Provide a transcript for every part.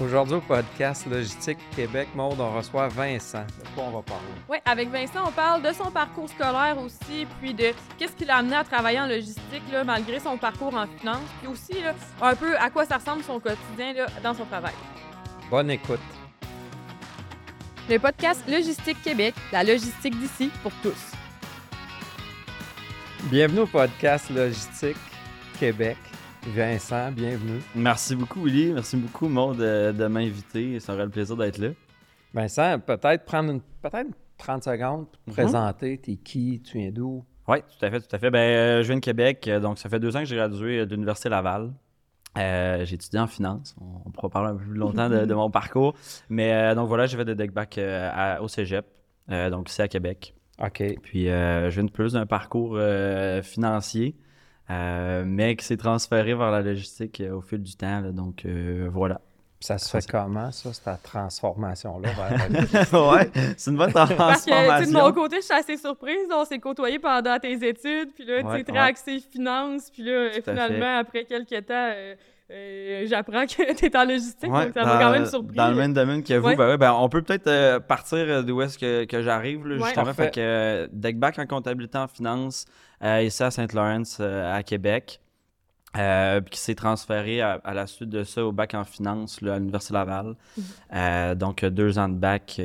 Aujourd'hui au podcast Logistique Québec, Maude, on reçoit Vincent. De quoi on va parler? Oui, avec Vincent, on parle de son parcours scolaire aussi, puis de qu'est-ce qui l'a amené à travailler en logistique là, malgré son parcours en finance, puis aussi là, un peu à quoi ça ressemble son quotidien là, dans son travail. Bonne écoute. Le podcast Logistique Québec, la logistique d'ici pour tous. Bienvenue au podcast Logistique Québec. Vincent, bienvenue. Merci beaucoup, Willy. Merci beaucoup, Maud, de, de m'inviter. Ça aurait le plaisir d'être là. Vincent, peut-être prendre une, peut-être 30 secondes pour te présenter. T'es qui? Tu viens d'où? Oui, tout à fait, tout à fait. Ben, euh, je viens de Québec, euh, donc ça fait deux ans que j'ai gradué de l'Université Laval. Euh, j'ai étudié en finance. On, on pourra parler un peu plus longtemps de, de mon parcours. Mais euh, donc voilà, j'ai fait des deck back euh, à- au cégep, euh, donc ici à Québec. OK. Puis euh, je viens de plus d'un parcours euh, financier, euh, mais qui s'est transféré vers la logistique euh, au fil du temps. là. donc euh, voilà. Ça se fait comment, ça, cette transformation-là? vers- ouais, c'est une bonne Parce que, de transformation. mon côté, je suis assez surprise. On s'est côtoyé pendant tes études, puis là, tu Ouais, sais, très ouais. axé finance, puis là, Tout finalement, après quelques temps, euh, j'apprends que tu es en logistique, Ouais, donc ça m'a quand même surpris. Dans le même domaine que vous, Ouais. ben ben, on peut peut-être euh, partir euh, d'où est-ce que, que j'arrive, Ouais. justement. Fait que euh, en comptabilité en finance, euh, ici à Saint-Laurent, euh, à Québec. Euh, puis qui s'est transféré à, à la suite de ça au bac en finance là, à l'Université Laval. Mhm. Euh, donc, deux ans de bac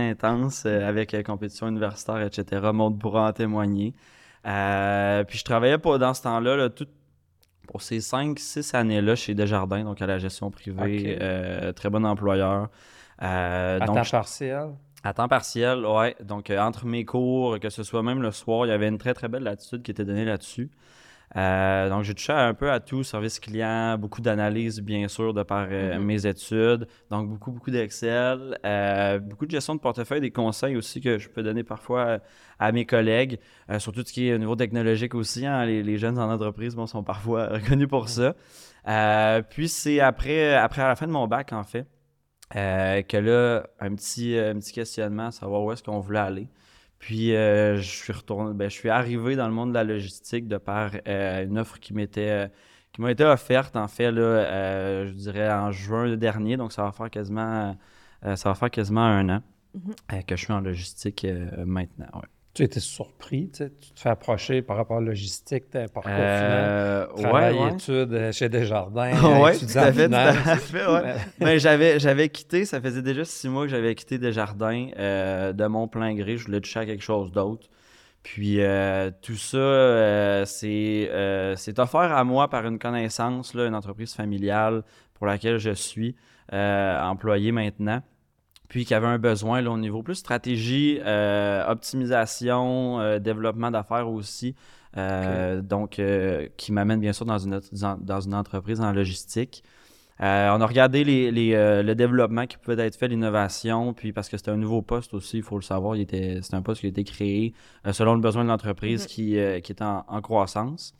intense euh, avec euh, compétition universitaire, etc. Monde pourra en témoigner. Euh, puis je travaillais pas dans ce temps-là, là, tout, pour ces 5-6 années-là chez Desjardins, donc à la gestion privée, euh, très bon employeur. Euh, à donc, temps partiel? à temps partiel, ouais. Donc, euh, entre mes cours, que ce soit même le soir, il y avait une très, très belle latitude qui était donnée là-dessus. Euh, donc, j'ai touché un peu à tout, service client, beaucoup d'analyse, bien sûr, de par euh, Mhm. mes études. Donc, beaucoup, beaucoup d'Excel, euh, beaucoup de gestion de portefeuille, des conseils aussi que je peux donner parfois à mes collègues, euh, sur tout ce qui est au niveau technologique aussi. hein. Les, les jeunes en entreprise bon, sont parfois reconnus pour ça. Puis, c'est après, après à la fin de mon bac, en fait, que là, un petit, un petit questionnement, savoir où est-ce qu'on voulait aller. Puis euh, je suis retourné, ben, je suis arrivé dans le monde de la logistique de par euh, une offre qui m'était euh, qui m'a été offerte en fait là, euh, je dirais en juin dernier, donc ça va faire quasiment ça va faire quasiment un an Mhm. que je suis en logistique maintenant. ouais. Tu étais surpris, tu sais, tu te fais approcher par rapport à la logistique, t'as un parcours Euh, ouais, ouais. études euh, chez Desjardins, ouais, tout à en fait, tout à finance. fait, ouais. Ben, j'avais, j'avais quitté, ça faisait déjà six mois que j'avais quitté Desjardins euh, de mon plein gré. Je voulais toucher à quelque chose d'autre. Puis euh, tout ça, c'est, c'est offert à moi par une connaissance, là, une entreprise familiale pour laquelle je suis employé maintenant. Puis qui avait un besoin là, au niveau plus stratégie, euh, optimisation, euh, développement d'affaires aussi. Euh, Donc, qui m'amène bien sûr dans une, dans, une entreprise en logistique. On a regardé les, les, le développement qui pouvait être fait, l'innovation, puis parce que c'était un nouveau poste aussi, il faut le savoir, il était, c'est un poste qui a été créé selon le besoin de l'entreprise Mhm. qui, qui en croissance.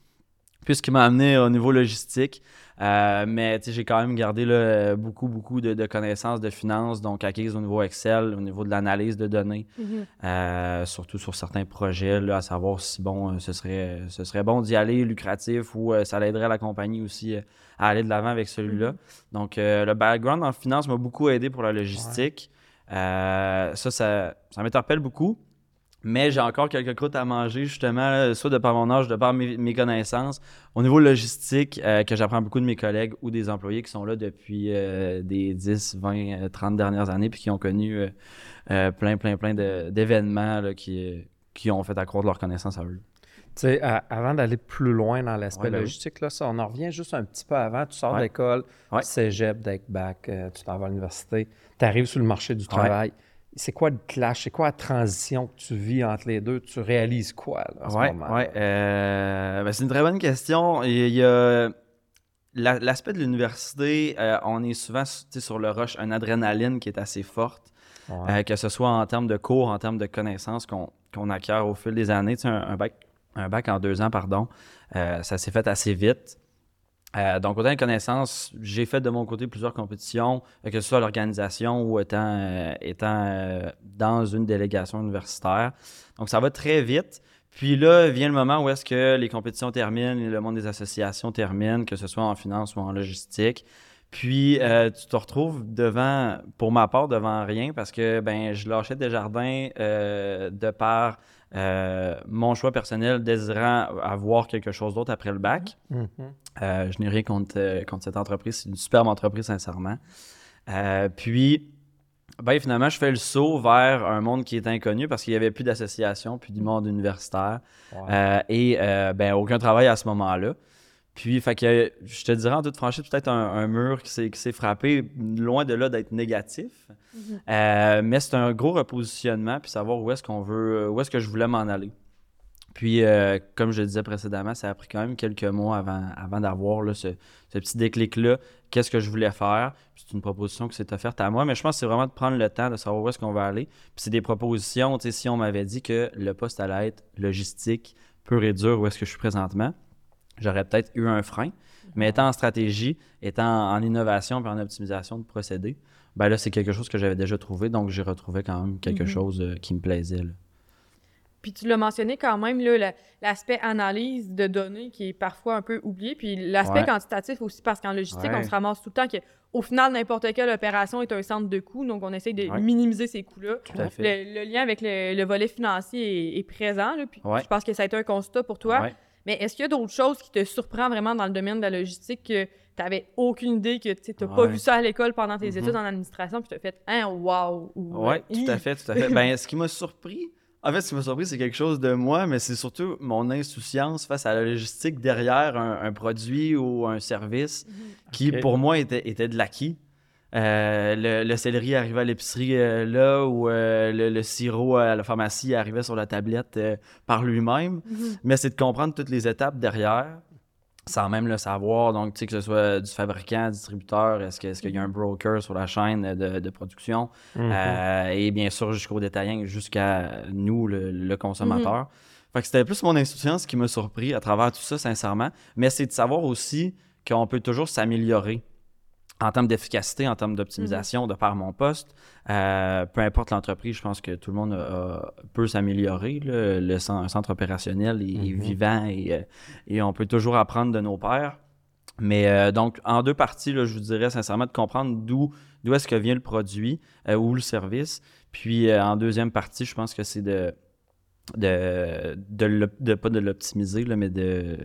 Puis ce qui m'a amené au niveau logistique, euh, mais j'ai quand même gardé là, beaucoup, beaucoup de, de connaissances de finances, donc acquises au niveau Excel, au niveau de l'analyse de données, Mhm. euh, surtout sur certains projets, là, à savoir si bon, euh, ce, serait, ce serait bon d'y aller, lucratif, ou euh, ça l'aiderait la compagnie aussi à aller de l'avant avec celui-là. Mhm. Donc, le background en finance m'a beaucoup aidé pour la logistique. Ça, ça, ça m'interpelle beaucoup. Mais j'ai encore quelques croûtes à manger, justement, là, soit de par mon âge, de par mes, mes connaissances. Au niveau logistique, euh, que j'apprends beaucoup de mes collègues ou des employés qui sont là depuis euh, des 10, 20, euh, 30 dernières années, puis qui ont connu euh, plein, plein, plein d'événements qui, qui ont fait accroître leur connaissance à eux. Tu sais, avant d'aller plus loin dans l'aspect Ouais, ben logistique, là, ça, on en revient juste un petit peu avant. Tu sors Ouais. d'école, Ouais. cégep, deck-back, euh, tu t'en vas à l'université, tu arrives sur le marché du travail. C'est quoi le clash? C'est quoi la transition que tu vis entre les deux? Tu réalises quoi là, à ce Ouais, moment? ouais. euh, ben, c'est une très bonne question. Il y a la- l'aspect de l'université, euh, on est souvent sur le rush, une adrénaline qui est assez forte, Ouais. euh, que ce soit en termes de cours, en termes de connaissances qu'on acquiert au fil des années. Tu sais, un, un bac, un bac en deux ans, pardon, ça s'est fait assez vite. Euh, donc, autant de connaissances, j'ai fait de mon côté plusieurs compétitions, euh, que ce soit l'organisation ou étant, euh, dans une délégation universitaire. Donc, ça va très vite. Puis là, vient le moment où est-ce que les compétitions terminent, le monde des associations termine, que ce soit en finance ou en logistique. Puis tu te retrouves devant, pour ma part, devant rien parce que ben je lâchais des jardins de par euh, mon choix personnel désirant avoir quelque chose d'autre après le bac. Mhm. Euh, je n'ai rien contre, euh, contre cette entreprise. C'est une superbe entreprise, sincèrement. Euh, puis, ben, finalement, je fais le saut vers un monde qui est inconnu parce qu'il n'y avait plus d'association, plus du monde universitaire et ben, aucun travail à ce moment-là. Puis, fait que, je te dirais en toute franchise, peut-être un, un mur qui s'est frappé, loin de là d'être négatif. Mhm. Euh, mais c'est un gros repositionnement, puis savoir où est-ce qu'on veut, où est-ce que je voulais m'en aller. Puis, euh, comme je le disais précédemment, ça a pris quand même quelques mois avant, avant d'avoir ce, ce petit déclic-là. Qu'est-ce que je voulais faire? C'est une proposition qui s'est offerte à moi, mais je pense que c'est vraiment de prendre le temps de savoir où est-ce qu'on va aller. Puis c'est des propositions, tu sais, si on m'avait dit que le poste allait être logistique, pur et dur, où est-ce que je suis présentement, j'aurais peut-être eu un frein. Mais étant en stratégie, étant en innovation puis en optimisation de procédés, ben là, c'est quelque chose que j'avais déjà trouvé, donc j'ai retrouvé quand même quelque Mhm. chose euh, qui me plaisait. là. Puis tu l'as mentionné quand même, l'aspect analyse de données qui est parfois un peu oublié, puis l'aspect Ouais. quantitatif aussi, parce qu'en logistique, Ouais. on se ramasse tout le temps qu'au final, n'importe quelle opération est un centre de coûts, donc on essaye de Ouais. minimiser ces coûts-là. Le, le lien avec le, le volet financier est, est présent, là, puis je pense que ça a été un constat pour toi. Mais est-ce qu'il y a d'autres choses qui te surprennent vraiment dans le domaine de la logistique que tu n'avais aucune idée, que tu n'as pas vu ça à l'école pendant tes Mhm. études en administration, puis tu as fait « Hein, wow! » ou, Oui, euh, tout à fait, tout à fait. ben, ce qui m'a surpris, en fait, ce qui m'a surpris, c'est quelque chose de moi, mais c'est surtout mon insouciance face à la logistique derrière un, un produit ou un service qui, Ok. pour moi, était, était de l'acquis. Euh, le, le céleri arrivait à l'épicerie euh, là, ou euh, le, le sirop à la pharmacie arrivait sur la tablette euh, par lui-même. Mhm. Mais c'est de comprendre toutes les étapes derrière, sans même le savoir. Donc, tu sais, que ce soit du fabricant, distributeur, est-ce qu'il y a un broker sur la chaîne de, de production, Mhm. euh, et bien sûr jusqu'au détaillant, jusqu'à nous, le, le consommateur. Mhm. Fait que c'était plus mon insouciance qui m'a surpris à travers tout ça, sincèrement. Mais c'est de savoir aussi qu'on peut toujours s'améliorer en termes d'efficacité, en termes d'optimisation de par mon poste. Euh, peu importe l'entreprise, je pense que tout le monde a- peut s'améliorer. Le un centre opérationnel est, est Mhm. vivant et, euh, et on peut toujours apprendre de nos pairs. Mais euh, donc, en deux parties, là, je vous dirais sincèrement de comprendre d'où d'où est-ce que vient le produit euh, ou le service. Puis euh, en deuxième partie, je pense que c'est de, de, de, pas de l'optimiser, là, mais de.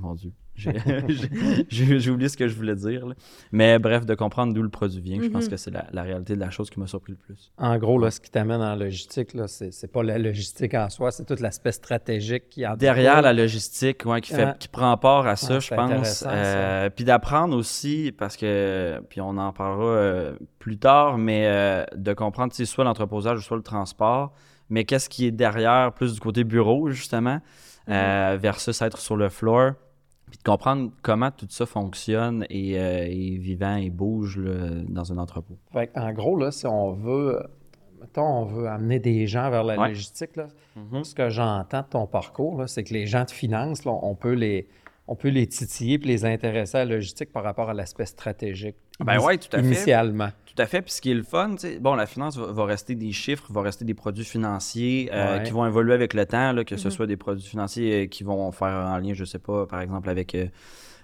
Mon Dieu. J'ai oublié ce que je voulais dire. là. Mais bref, de comprendre d'où le produit vient, je pense Mhm. que c'est la, la réalité de la chose qui m'a surpris le plus. En gros, là, ce qui t'amène en logistique, là, c'est, pas la logistique en soi, c'est tout l'aspect stratégique qui en Derrière la logistique, ouais, qui, fait, Ouais. qui prend part à ça, Ouais, je pense. Euh, puis d'apprendre aussi, parce que, puis on en parlera euh, plus tard, mais euh, de comprendre, soit l'entreposage ou soit le transport, mais qu'est-ce qui est derrière, plus du côté bureau, justement, euh, versus être sur le floor. Puis de comprendre comment tout ça fonctionne et euh, est vivant et bouge là, dans un entrepôt. Fait en gros, là, si on veut, mettons, on veut amener des gens vers la Ouais. logistique, là, ce que j'entends de ton parcours, c'est que les gens de finance, là, on peut les, on peut les titiller et les intéresser à la logistique par rapport à l'aspect stratégique. Ben tout à fait. Initialement. Tout à fait. Puis ce qui est le fun, bon, la finance va, va rester des chiffres, va rester des produits financiers euh, Ouais. qui vont évoluer avec le temps, là, que ce Mhm. soit des produits financiers euh, qui vont faire en lien, je sais pas, par exemple, avec euh,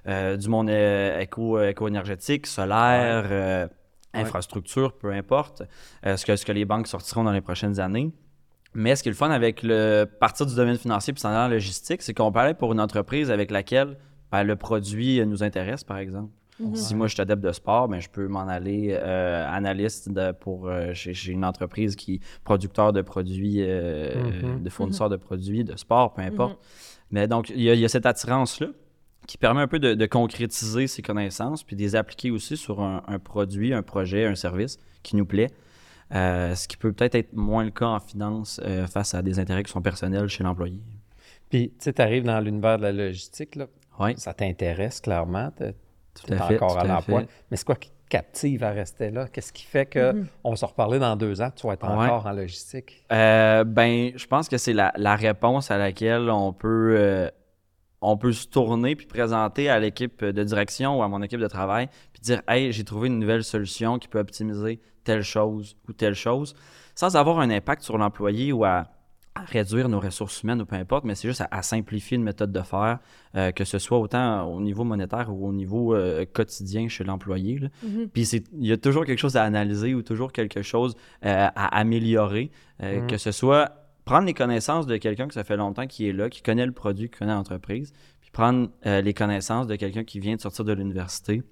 euh, du monde éco, éco-énergétique, solaire, euh, Ouais. infrastructure, peu importe, euh, ce, que, ce que les banques sortiront dans les prochaines années. Mais ce qui est le fun avec le partir du domaine financier puis s'en aller en logistique, c'est qu'on parlait pour une entreprise avec laquelle ben, le produit nous intéresse, par exemple. Mhm. Si moi je suis adepte de sport, ben, je peux m'en aller euh, analyste de- pour, euh, chez, chez une entreprise qui est producteur de produits, euh, Mhm. de fournisseur de produits, de sport, peu importe. Mais donc, il y, a- il y a cette attirance-là qui permet un peu de, de concrétiser ses connaissances puis de les appliquer aussi sur un, un produit, un projet, un service qui nous plaît. Euh, ce qui peut peut-être être moins le cas en finance euh, face à des intérêts qui sont personnels chez l'employé. Puis, tu sais, tu arrives dans l'univers de la logistique, là, Oui, ça t'intéresse clairement, tu tout es à fait. encore tout à à l'emploi. Mais c'est quoi qui te captive à rester là? Qu'est-ce qui fait que Mhm. on va se reparler dans deux ans, tu vas être Ouais. encore en logistique? Euh, ben, je pense que c'est la, la réponse à laquelle on peut, euh, on peut se tourner puis présenter à l'équipe de direction ou à mon équipe de travail puis dire Hey, j'ai trouvé une nouvelle solution qui peut optimiser telle chose ou telle chose sans avoir un impact sur l'employé ou à réduire nos ressources humaines ou peu importe, mais c'est juste à, simplifier une méthode de faire, euh, que ce soit autant au niveau monétaire ou au niveau euh, quotidien chez l'employé. Mhm. Puis il y a toujours quelque chose à analyser ou toujours quelque chose euh, à améliorer, Mhm. que ce soit prendre les connaissances de quelqu'un que ça fait longtemps qui est là, qui connaît le produit, qui connaît l'entreprise, puis prendre les connaissances de quelqu'un qui vient de sortir de l'université,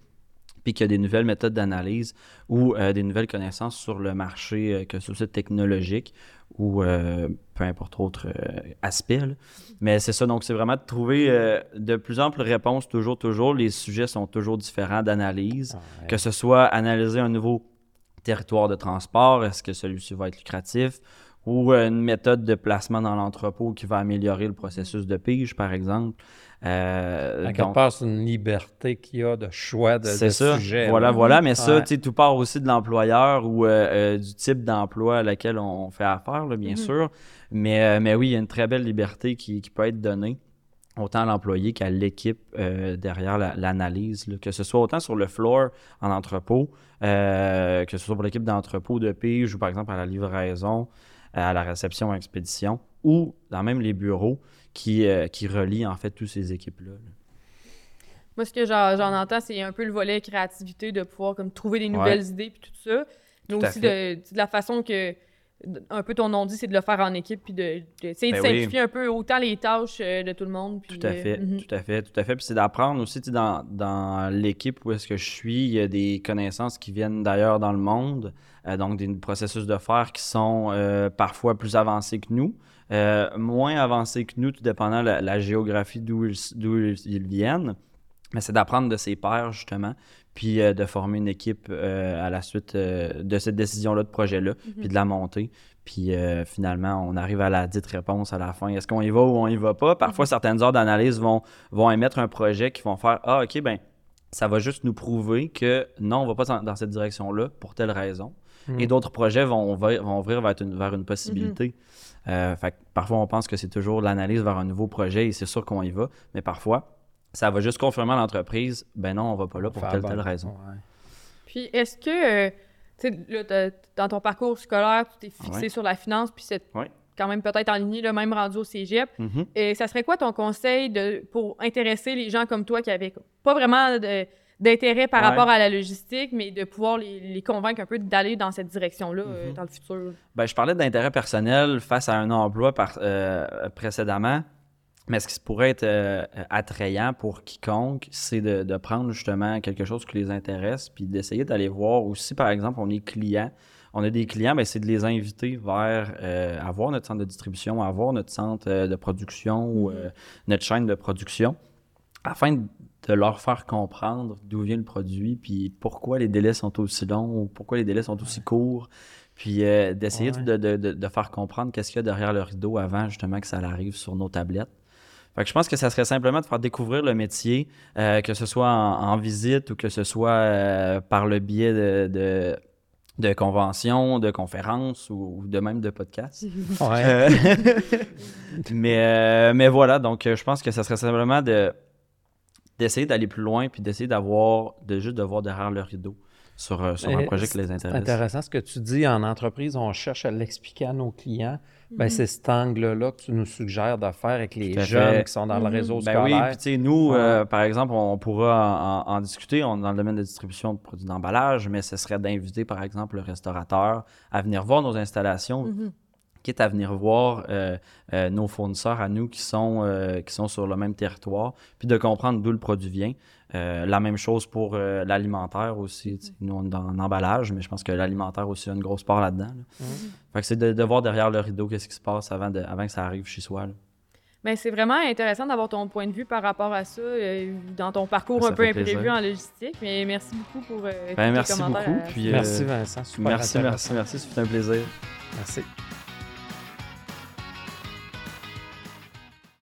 puis qui a des nouvelles méthodes d'analyse ou des nouvelles connaissances sur le marché, que ce soit technologique ou euh, peu importe autre euh, aspect. là. Mais c'est ça, donc c'est vraiment de trouver euh, de plus amples réponses toujours, toujours. Les sujets sont toujours différents d'analyse. Ouais. Que ce soit analyser un nouveau territoire de transport, est-ce que celui-ci va être lucratif, ou euh, une méthode de placement dans l'entrepôt qui va améliorer le processus de pige, par exemple. Euh, À quelque donc- part, c'est une liberté qu'il y a de choix de, c'est de ça. sujet. Voilà, là. voilà. Mais ça, Ouais. tu sais, tout part aussi de l'employeur ou euh, euh, du type d'emploi à laquelle on fait affaire, là, bien Mhm. sûr. Mais, euh, mais oui, il y a une très belle liberté qui, qui peut être donnée autant à l'employé qu'à l'équipe euh, derrière la- l'analyse, que ce soit autant sur le floor en entrepôt, euh, que ce soit pour l'équipe d'entrepôt de pige ou par exemple à la livraison, à la réception, à l'expédition, ou dans même les bureaux qui, euh, qui relient en fait toutes ces équipes-là. là. Moi, ce que j'en entends, c'est un peu le volet créativité, de pouvoir comme trouver des nouvelles idées puis tout ça. Mais Tout aussi de, de la façon que, un peu ton nom dit, c'est de le faire en équipe puis de- d'essayer de, Ben simplifier un peu autant les tâches euh, de tout le monde. puis, Tout à euh, fait, mhm. tout à fait, tout à fait. Puis c'est d'apprendre aussi, tu sais, dans, dans l'équipe où est-ce que je suis, il y a des connaissances qui viennent d'ailleurs dans le monde, euh, donc des processus de faire qui sont euh, parfois plus avancés que nous, moins avancés que nous, tout dépendant de la, la géographie d'où ils, d'où ils viennent. Mais c'est d'apprendre de ses pairs, justement, puis euh, de former une équipe euh, à la suite euh, de cette décision-là, de projet-là, Mhm. puis de la monter. Puis euh, finalement, on arrive à la dite réponse à la fin. Est-ce qu'on y va ou on y va pas? Parfois, certaines heures d'analyse vont, vont émettre un projet qui vont faire Ah, OK, ben ça va juste nous prouver que non, on va pas dans, cette direction-là pour telle raison. Mhm. Et d'autres projets vont, ouvrir- vont ouvrir vers une, vers une possibilité. Euh, fait que parfois, on pense que c'est toujours l'analyse vers un nouveau projet et c'est sûr qu'on y va. Mais parfois, ça va juste confirmer à l'entreprise Ben non, on va pas là pour telle, bon. telle raison. Ouais. Puis est-ce que, euh, tu sais, là, t'as- dans ton parcours scolaire, tu t'es fixé Ouais. sur la finance, puis c'est Ouais. quand même peut-être en ligne, le même rendu au cégep. Mhm. Et ça serait quoi ton conseil de, pour intéresser les gens comme toi qui avaient pas vraiment d'intérêt par Ouais. rapport à la logistique, mais de pouvoir les, les convaincre un peu d'aller dans cette direction-là euh, Mhm. dans le futur? Ben, je parlais d'intérêt personnel face à un emploi par- euh, précédemment. Mais ce qui pourrait être euh, attrayant pour quiconque, c'est de, de prendre justement quelque chose qui les intéresse, puis d'essayer d'aller voir aussi, par exemple, on est client. On a des clients, ben, c'est de les inviter vers euh, avoir notre centre de distribution, avoir notre centre euh, de production ou euh, notre chaîne de production, afin de leur faire comprendre d'où vient le produit, puis pourquoi les délais sont aussi longs ou pourquoi les délais sont aussi courts. Puis euh, d'essayer Ouais. de, de- de- de faire comprendre qu'est-ce qu'il y a derrière le rideau avant justement que ça arrive sur nos tablettes. Fait que je pense que ça serait simplement de faire découvrir le métier, euh, que ce soit en, en visite ou que ce soit euh, par le biais de, de, de conventions, de conférences ou, ou de même de podcasts. Ouais. Euh, mais, euh, mais voilà, donc je pense que ça serait simplement de d'essayer d'aller plus loin puis d'essayer d'avoir, de juste de voir derrière le rideau sur, euh, sur un projet qui les C'est intéresse. intéressant ce que tu dis. En entreprise, on cherche à l'expliquer à nos clients. Ben, Mhm. c'est cet angle-là que tu nous suggères de faire avec les jeunes fait. qui sont dans le Mhm. réseau Ben oui, scolaire. puis tu sais, nous, Ouais. euh, par exemple, on pourra en, discuter on, dans le domaine de distribution de produits d'emballage, mais ce serait d'inviter, par exemple, le restaurateur à venir voir nos installations, Mhm. quitte à venir voir euh, euh, nos fournisseurs à nous qui sont, euh, qui sont sur le même territoire, puis de comprendre d'où le produit vient. Euh, la même chose pour euh, l'alimentaire aussi. sais. Nous, on est dans l'emballage, mais je pense que l'alimentaire aussi a une grosse part là-dedans. là. Mhm. Fait que c'est de, de voir derrière le rideau qu'est-ce qui se passe avant, de- avant que ça arrive chez soi. là. Ben, c'est vraiment intéressant d'avoir ton point de vue par rapport à ça euh, dans ton parcours Ça un peu imprévu plaisir. en logistique. Mais merci beaucoup pour euh, tous Ben, tes merci commentaires beaucoup. à- Puis, euh, Merci Vincent, super merci, merci, merci. C'était un plaisir. Merci.